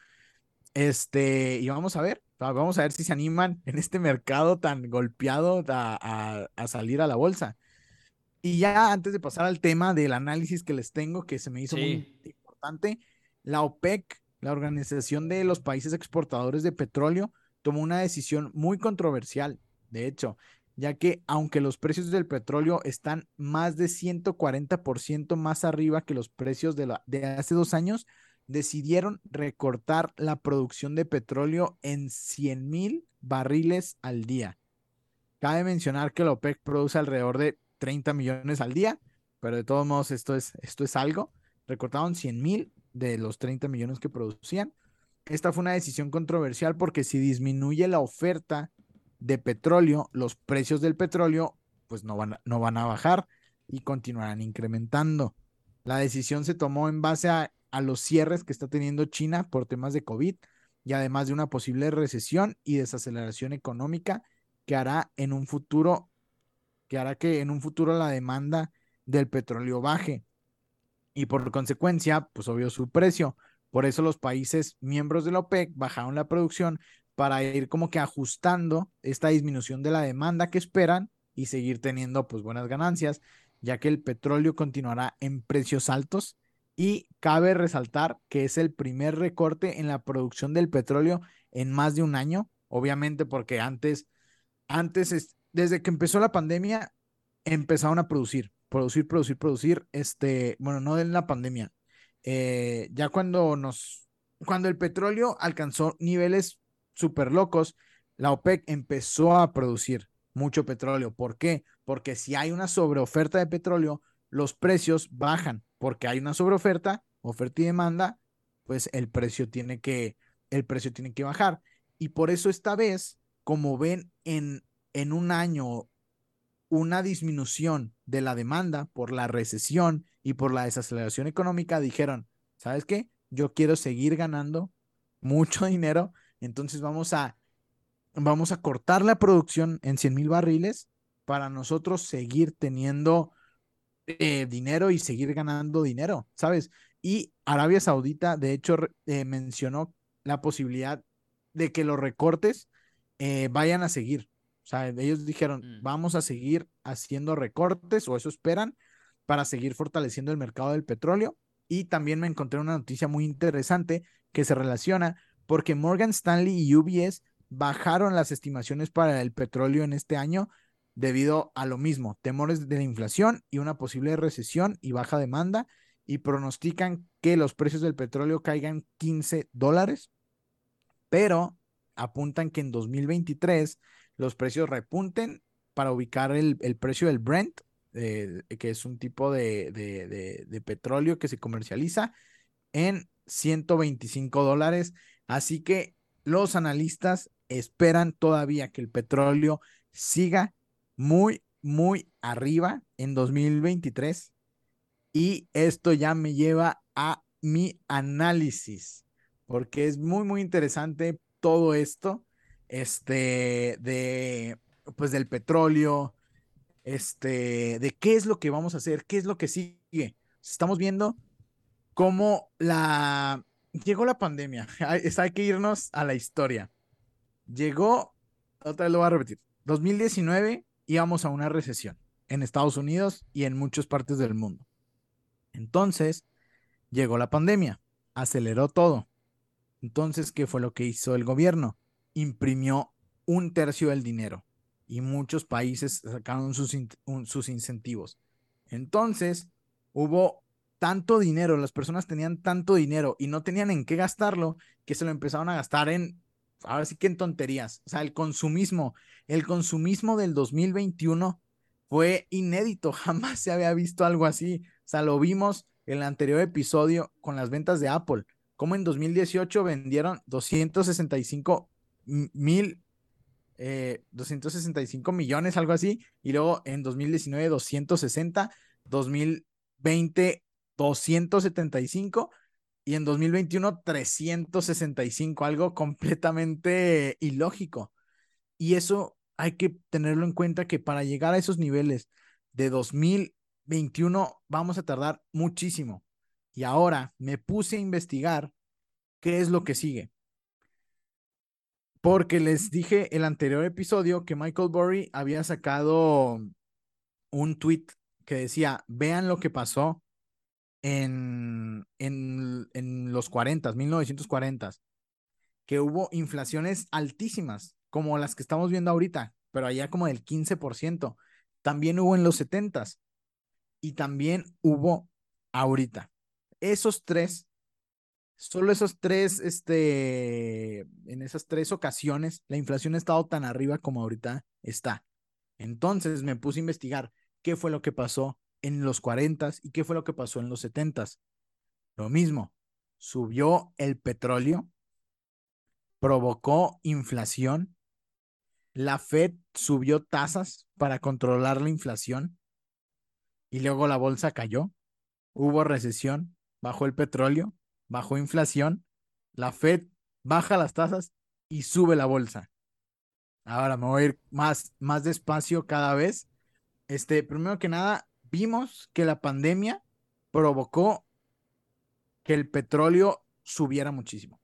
Este, y vamos a ver, va- vamos a ver si se animan en este mercado tan golpeado a, a- a salir a la bolsa. Y ya antes de pasar al tema del análisis que les tengo, que se me hizo muy importante, la OPEC, la Organización de los Países Exportadores de Petróleo, tomó una decisión muy controversial, de hecho, ya que aunque los precios del petróleo están más de 140% más arriba que los precios de, hace dos años, decidieron recortar la producción de petróleo en 100 mil barriles al día. Cabe mencionar que la OPEC produce alrededor de 30 millones al día, pero de todos modos esto es, esto es algo. Recortaron 100 mil de los 30 millones que producían. Esta fue una decisión controversial porque si disminuye la oferta de petróleo, los precios del petróleo pues no van, no van a bajar y continuarán incrementando. La decisión se tomó en base a, a los cierres que está teniendo China por temas de COVID y además de una posible recesión y desaceleración económica que hará en un futuro, que hará que en un futuro la demanda del petróleo baje y por consecuencia, pues obvio su precio. Por eso los países miembros de la OPEC bajaron la producción para ir como que ajustando esta disminución de la demanda que esperan y seguir teniendo pues buenas ganancias, ya que el petróleo continuará en precios altos. Y cabe resaltar que es el primer recorte en la producción del petróleo en más de un año, obviamente porque antes, antes, es- desde que empezó la pandemia, empezaron a producir, producir, producir, producir, este, bueno, no en la pandemia, eh, ya cuando nos, cuando el petróleo alcanzó niveles súper locos, la OPEC empezó a producir mucho petróleo. ¿Por qué? Porque si hay una sobreoferta de petróleo, los precios bajan, porque hay una sobreoferta, oferta y demanda, pues el precio tiene que, el precio tiene que bajar. Y por eso esta vez, como ven en, en un año una disminución de la demanda por la recesión y por la desaceleración económica, dijeron, ¿sabes qué? Yo quiero seguir ganando mucho (laughs) dinero, entonces vamos a, vamos a cortar la producción en 100 mil barriles para nosotros seguir teniendo eh, dinero y seguir ganando dinero, ¿sabes? Y Arabia Saudita, de hecho, eh, mencionó la posibilidad de que los recortes eh, vayan a seguir. O sea, ellos dijeron, Mm. vamos a seguir haciendo recortes, o eso esperan, para seguir fortaleciendo el mercado del petróleo. Y también me encontré una noticia muy interesante que se relaciona porque Morgan Stanley y UBS bajaron las estimaciones para el petróleo en este año debido a lo mismo, temores de la inflación y una posible recesión y baja demanda, y pronostican que los precios del petróleo caigan 15 dólares, pero apuntan que en 2023 los precios repunten para ubicar el, precio del Brent, eh, que es un tipo de petróleo que se comercializa, en 125 dólares. Así que los analistas esperan todavía que el petróleo siga muy, muy arriba en 2023. Y esto ya me lleva a mi análisis, porque es muy, muy interesante todo esto, este, de, pues del petróleo, este, de qué es lo que vamos a hacer, qué es lo que sigue. Estamos viendo cómo la, llegó la pandemia, (laughs) hay, hay que irnos a la historia. Llegó, otra vez lo voy a repetir, 2019 íbamos a una recesión en Estados Unidos y en muchas partes del mundo. Entonces, llegó la pandemia, aceleró todo. Entonces, ¿qué fue lo que hizo el gobierno? Imprimió un tercio del dinero y muchos países sacaron sus, sus incentivos. Entonces, hubo tanto dinero, las personas tenían tanto dinero y no tenían en qué gastarlo, que se lo empezaron a gastar en, ahora sí que en tonterías. O sea, el consumismo, el consumismo del 2021 fue inédito, (laughs) jamás se había visto algo así. O sea, lo vimos en el anterior episodio con las ventas de Apple, como en 2018 vendieron 265 mil, 265 eh, millones, algo así, y luego en 2019 260, 2020 275 y en 2021 365, algo completamente ilógico. Y eso hay que tenerlo en cuenta que para llegar a esos niveles de 2021 vamos a tardar muchísimo. Y ahora me puse a investigar qué es lo que sigue. Porque les dije el anterior episodio que Michael Burry había sacado un tweet que decía, vean lo que pasó en, en, en los 40, 1940, que hubo inflaciones altísimas, como las que estamos viendo ahorita, pero allá como del 15%. También hubo en los 70 y también hubo ahorita. Esos tres, solo esos tres, este, en esas tres ocasiones, la inflación ha estado tan arriba como ahorita está. Entonces me puse a investigar qué fue lo que pasó en los 40 y qué fue lo que pasó en los 70. Lo mismo, subió el petróleo, provocó inflación, la Fed subió tasas para controlar la inflación y luego la bolsa cayó, hubo recesión, bajó el petróleo, bajó inflación, la Fed baja las tasas y sube la bolsa. Ahora me voy a ir más, más despacio cada vez. Este, primero que nada, vimos que la pandemia provocó que el petróleo subiera muchísimo.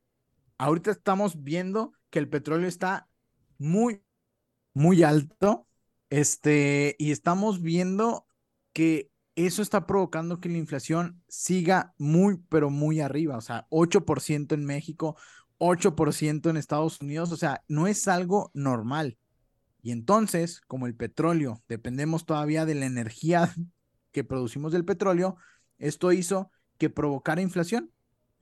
Ahorita estamos viendo que el petróleo está muy, muy alto. Este, y estamos viendo que eso está provocando que la inflación siga muy, pero muy arriba. O sea, 8% en México, 8% en Estados Unidos. O sea, no es algo normal. Y entonces, como el petróleo, dependemos todavía de la energía que producimos del petróleo, esto hizo que provocara inflación.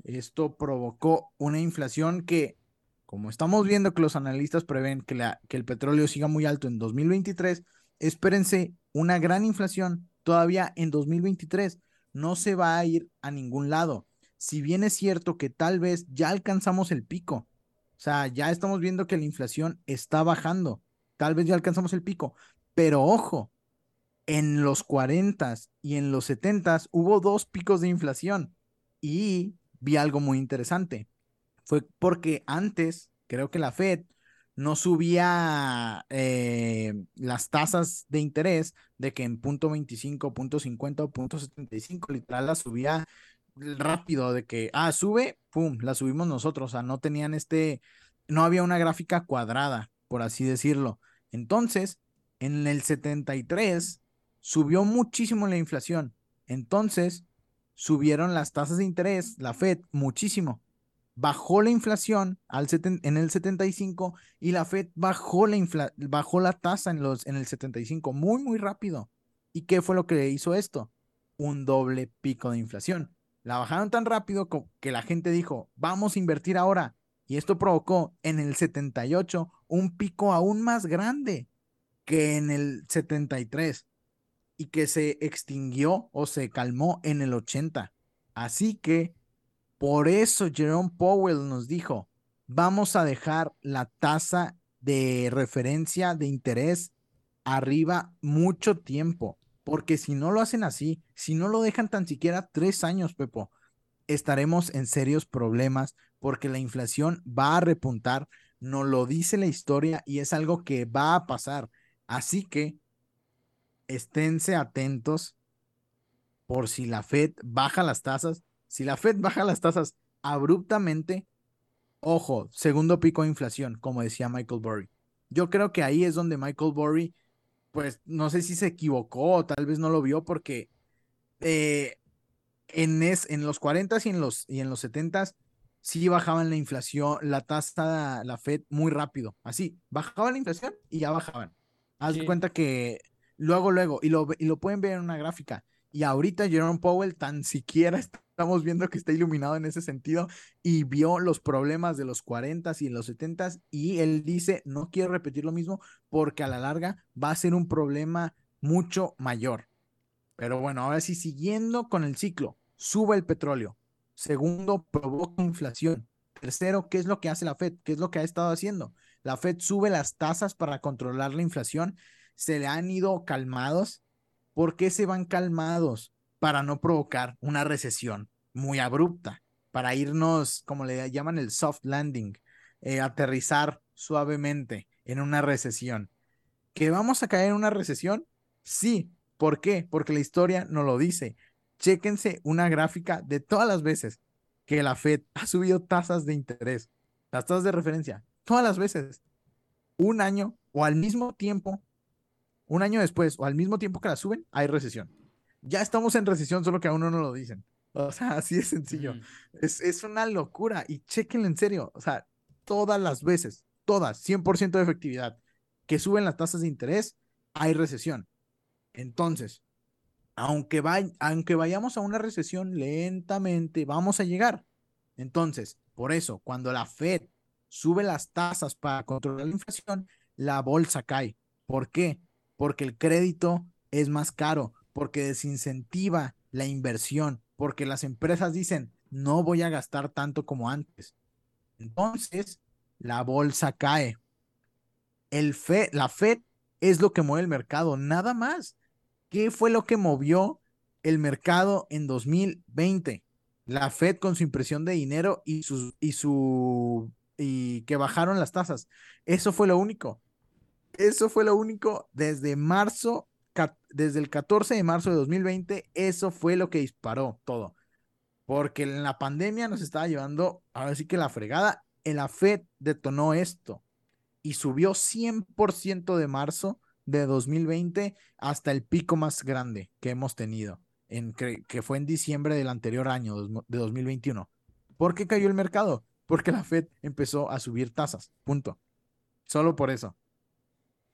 Esto provocó una inflación que, como estamos viendo que los analistas prevén que, la, que el petróleo siga muy alto en 2023, espérense una gran inflación todavía en 2023. No se va a ir a ningún lado. Si bien es cierto que tal vez ya alcanzamos el pico, o sea, ya estamos viendo que la inflación está bajando, tal vez ya alcanzamos el pico, pero ojo, en los 40 y en los 70 hubo dos picos de inflación y vi algo muy interesante. Fue porque antes, creo que la Fed no subía eh, las tasas de interés de que en punto 25, punto 50 o punto 75, literal la subía rápido, de que, ah, sube, pum, la subimos nosotros, o sea, no tenían este, no había una gráfica cuadrada, por así decirlo. Entonces, en el 73, subió muchísimo la inflación. Entonces, subieron las tasas de interés, la Fed, muchísimo. Bajó la inflación al en el 75 y la Fed bajó la, bajó la tasa en, los, en el 75 muy, muy rápido. ¿Y qué fue lo que hizo esto? Un doble pico de inflación. La bajaron tan rápido que la gente dijo, vamos a invertir ahora. Y esto provocó en el 78 un pico aún más grande que en el 73 y que se extinguió o se calmó en el 80. Así que por eso Jerome Powell nos dijo, vamos a dejar la tasa de referencia de interés arriba mucho tiempo, porque si no lo hacen así, si no lo dejan tan siquiera tres años, Pepo, estaremos en serios problemas porque la inflación va a repuntar, no lo dice la historia y es algo que va a pasar. Así que esténse atentos por si la Fed baja las tasas. Si la Fed baja las tasas abruptamente, ojo, segundo pico de inflación, como decía Michael Burry. Yo creo que ahí es donde Michael Burry pues no sé si se equivocó o tal vez no lo vio porque eh, en, es, en los 40 y en los, y en los 70 sí bajaban la inflación, la tasa, la Fed muy rápido, así, bajaba la inflación y ya bajaban. Haz cuenta que luego, luego, y lo, y lo pueden ver en una gráfica, y ahorita Jerome Powell tan siquiera (laughs) estamos viendo que está iluminado en ese sentido y vio los problemas de los 40 y los 70 y él dice, no quiero repetir lo mismo porque a la larga va a ser un problema mucho mayor. Pero bueno, ahora sí, siguiendo con el ciclo, sube el petróleo. Segundo, provoca inflación. Tercero, ¿qué es lo que hace la Fed? ¿Qué es lo que ha estado haciendo? La Fed sube las tasas para controlar la inflación. Se le han ido calmados ¿Por qué se van calmados? Para no provocar una recesión muy abrupta, para irnos, como le llaman el soft landing, eh, aterrizar suavemente en una recesión. ¿Que vamos a caer en una recesión? Sí. ¿Por qué? Porque la historia no lo dice. Chéquense una gráfica de todas las veces que la Fed (laughs) ha subido tasas de interés, las tasas de referencia, todas las veces, un año o al mismo tiempo un año después o al mismo tiempo que la suben, hay recesión. Ya estamos en recesión, solo que aún no nos lo dicen. O sea, (laughs) así de sencillo. es, una locura y chequenlo en serio. O sea, todas las veces, todas, 100% de efectividad que suben las tasas de interés, hay recesión. Entonces, aunque, aunque vayamos a una recesión lentamente, vamos a llegar. Entonces, por eso, cuando la Fed sube las tasas para controlar la inflación, la bolsa cae. ¿Por qué? Porque el crédito es más caro, porque desincentiva la inversión, porque las empresas dicen, no voy a gastar tanto como antes. Entonces, la bolsa cae. El fe, la Fed es lo que mueve el mercado, nada más. ¿Qué fue lo que movió el mercado en 2020? La Fed con su impresión de dinero y y su y que bajaron las tasas. Eso fue lo único. Eso fue lo único desde marzo, desde el 14 de marzo de 2020, eso fue lo que disparó todo. Porque la pandemia nos estaba llevando, ahora sí que la fregada, la Fed detonó esto y subió 100% de marzo de 2020 hasta el pico más grande que hemos tenido, en, que fue en diciembre del anterior año, de 2021. ¿Por qué cayó el mercado? Porque la Fed empezó a subir tasas, punto. Solo por eso.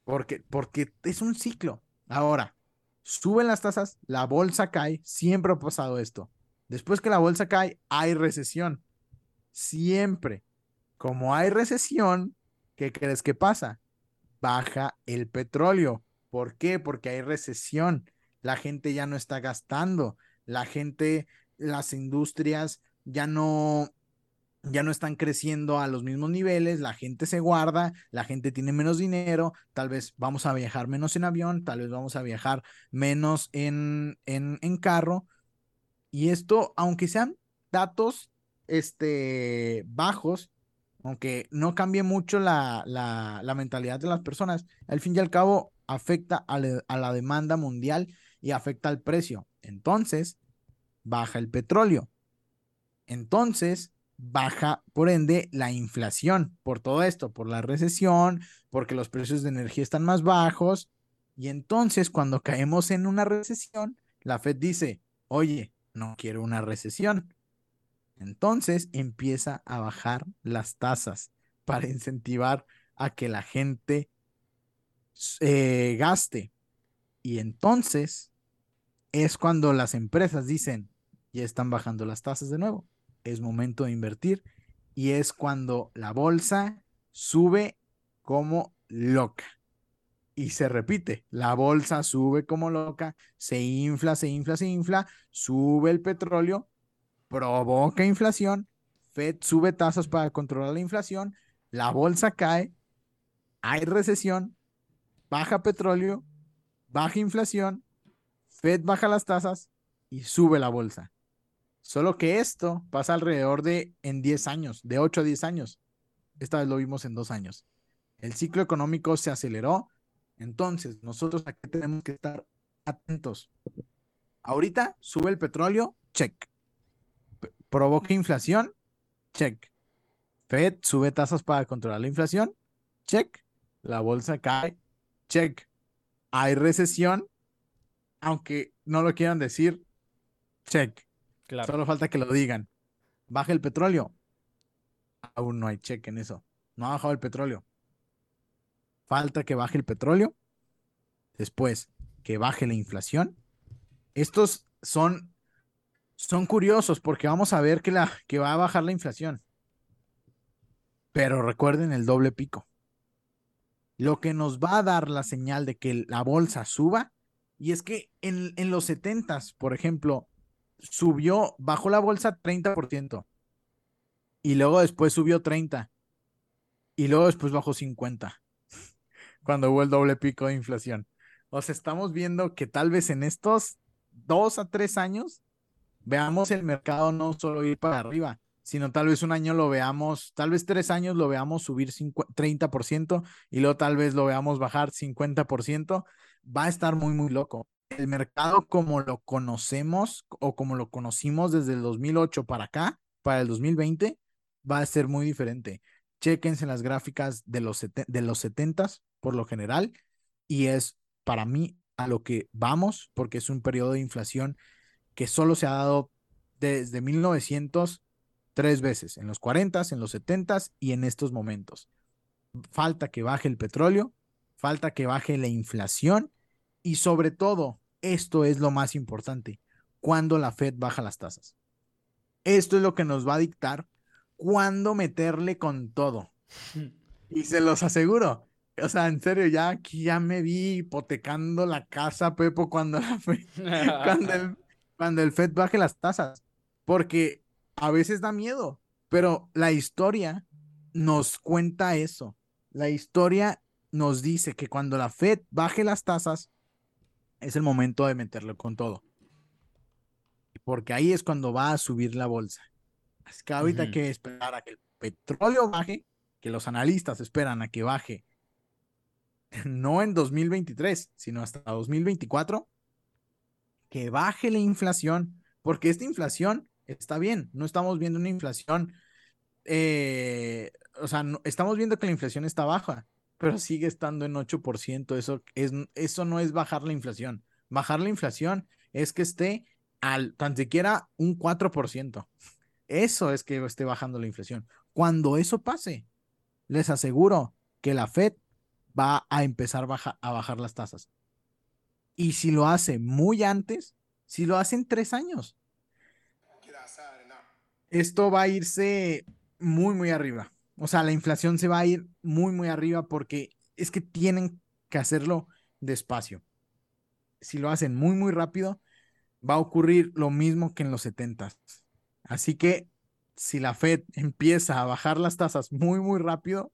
Porque, porque es un ciclo. Ahora, suben las tasas, la bolsa cae, siempre ha pasado esto. Después que la bolsa cae, hay recesión. Siempre. Como hay recesión, ¿qué crees que pasa? Baja el petróleo. ¿Por qué? Porque hay recesión. La gente ya no está gastando. La gente, las industrias ya no, ya no están creciendo a los mismos niveles, la gente se guarda, la gente tiene menos dinero, tal vez vamos a viajar menos en avión, tal vez vamos a viajar menos en, en, en carro. Y esto, aunque sean datos este, bajos, aunque no cambie mucho la, la, la, mentalidad de las personas, al fin y al cabo afecta a, a la demanda mundial y afecta al precio. Entonces, baja el petróleo. Entonces, baja, por ende, la inflación por todo esto, por la recesión, porque los precios de energía están más bajos. Y entonces, cuando caemos en una recesión, la Fed dice, oye, no quiero una recesión. Entonces empieza a bajar las tasas para incentivar a que la gente eh, gaste. Y entonces es cuando las empresas dicen, ya están bajando las tasas de nuevo es momento de invertir y es cuando la bolsa sube como loca. Y se repite, la bolsa sube como loca, se infla, se infla, se infla, sube el petróleo, provoca inflación, Fed sube tasas para controlar la inflación, la bolsa cae, hay recesión, baja petróleo, baja inflación, Fed baja las tasas y sube la bolsa. Solo que esto pasa alrededor de en 10 años, de 8 a 10 años. Esta vez lo vimos en dos años. El ciclo económico se aceleró. Entonces, nosotros aquí tenemos que estar atentos. Ahorita sube el petróleo, check. provoca inflación, check. Fed sube tasas para controlar la inflación, check. La bolsa cae, check. hay recesión, aunque no lo quieran decir, check. Solo falta que lo digan. ¿Baja el petróleo? Aún no hay check en eso. No ha bajado el petróleo. Falta que baje el petróleo. Después, que baje la inflación. Estos son, son curiosos porque vamos a ver que, la, que va a bajar la inflación. Pero recuerden el doble pico. Lo que nos va a dar la señal de que la bolsa suba, y es que en, en los 70 por ejemplo, subió, bajó la bolsa 30%, y luego después subió 30, y luego después bajó 50, (laughs) cuando hubo el doble pico de inflación. O sea, estamos viendo que tal vez en estos dos a tres años veamos el mercado no solo ir para arriba, sino tal vez un año lo veamos, tal vez tres años lo veamos subir 30% y luego tal vez lo veamos bajar 50%, va a estar muy, muy loco. El mercado como lo conocemos o como lo conocimos desde el 2008 para acá, para el 2020, va a ser muy diferente. Chequense las gráficas de los, de los 70s por lo general y es para mí a lo que vamos porque es un periodo de inflación que solo se ha dado desde 1900 tres veces, en los 40, en los 70 y en estos momentos. Falta que baje el petróleo, falta que baje la inflación y sobre todo, esto es lo más importante, cuando la Fed baja las tasas. Esto es lo que nos va a dictar cuándo meterle con todo. (laughs) Y se los aseguro. O sea, en serio, ya aquí ya me vi hipotecando la casa, Pepo, cuando, la (laughs) cuando, el, cuando el Fed baje las tasas. Porque a veces da miedo, pero la historia nos cuenta eso. La historia nos dice que cuando la Fed baje las tasas, es el momento de meterlo con todo. Porque ahí es cuando va a subir la bolsa. Así que ahorita hay que esperar a que el petróleo baje, que los analistas esperan a que baje, (laughs) no en 2023, sino hasta 2024, que baje la inflación, porque esta inflación está bien, no estamos viendo una inflación, eh, o sea, estamos viendo que la inflación está baja, pero sigue estando en 8%, eso, es, eso no es bajar la inflación, bajar la inflación es que esté al tan siquiera un 4%, eso es que esté bajando la inflación. Cuando eso pase, les aseguro que la Fed va a empezar a bajar las tasas. Y si lo hace muy antes, si lo hace en tres años, esto va a irse muy, muy arriba. O sea, la inflación se va a ir muy, muy arriba porque es que tienen que hacerlo despacio. Si lo hacen muy, muy rápido, va a ocurrir lo mismo que en los 70. Así que si la Fed (laughs) empieza a bajar las tasas muy, muy rápido,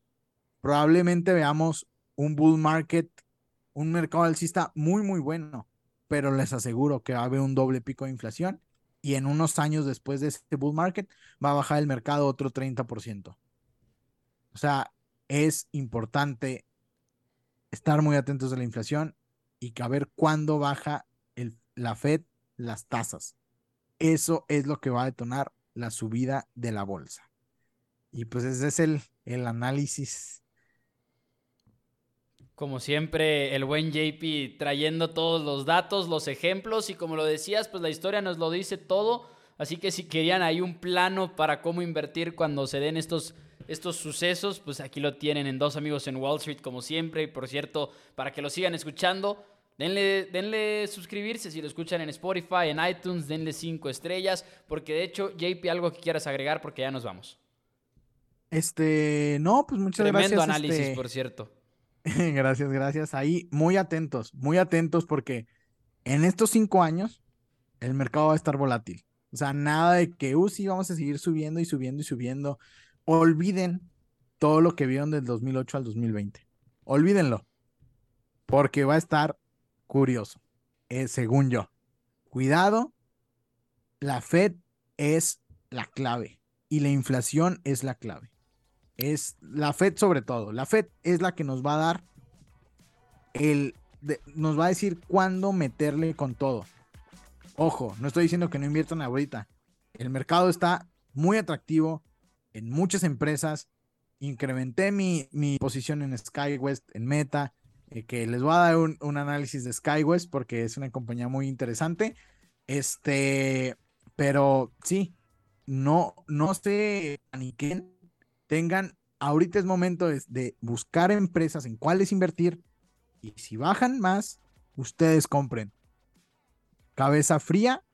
probablemente veamos un bull market, un mercado alcista muy, muy bueno. Pero les aseguro que va a haber un doble pico de inflación y en unos años después de este bull market va a bajar el mercado otro 30%. O sea, es importante estar muy atentos a la inflación y a ver cuándo baja el, la Fed las tasas. Eso es lo que va a detonar la subida de la bolsa. Y pues ese es el, el análisis como siempre, el buen JP trayendo todos los datos, los ejemplos y como lo decías, pues la historia nos lo dice todo. Así que si querían ahí un plano para cómo invertir cuando se den estos, estos sucesos, pues aquí lo tienen en Dos Amigos en Wall Street como siempre. Y por cierto, para que lo sigan escuchando, denle, denle suscribirse si lo escuchan en Spotify, en iTunes, denle cinco estrellas. Porque de hecho, JP, algo que quieras agregar porque ya nos vamos. Este, no, pues muchas gracias. Tremendo análisis, este, por cierto. (laughs) gracias, gracias. Ahí muy atentos, muy atentos porque en estos cinco años el mercado va a estar volátil. O sea, nada de que, uh, sí, vamos a seguir subiendo y subiendo y subiendo. Olviden todo lo que vieron del 2008 al 2020. Olvídenlo. Porque va a estar curioso, eh, según yo. Cuidado, la Fed es la clave y la inflación es la clave es la Fed sobre todo. La Fed es la que nos va a dar el, nos va a decir cuándo meterle con todo. Ojo, no estoy diciendo que no inviertan ahorita. El mercado está muy atractivo en muchas empresas. Incrementé mi, mi posición en SkyWest, en Meta. eh, que les voy a dar un, un, análisis de SkyWest porque es una compañía muy interesante. Este, pero sí, no, no se paniquen, tengan, ahorita es momento de, de buscar empresas en cuáles invertir y si bajan más, ustedes compren. Cabeza fría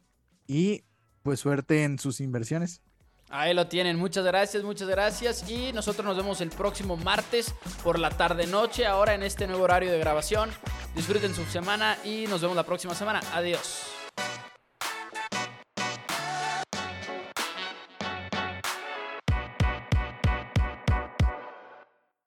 y pues suerte en sus inversiones. Ahí lo tienen, muchas gracias, muchas gracias. Y nosotros nos vemos el próximo martes por la tarde-noche, ahora en este nuevo horario de grabación. Disfruten su semana y nos vemos la próxima semana. Adiós.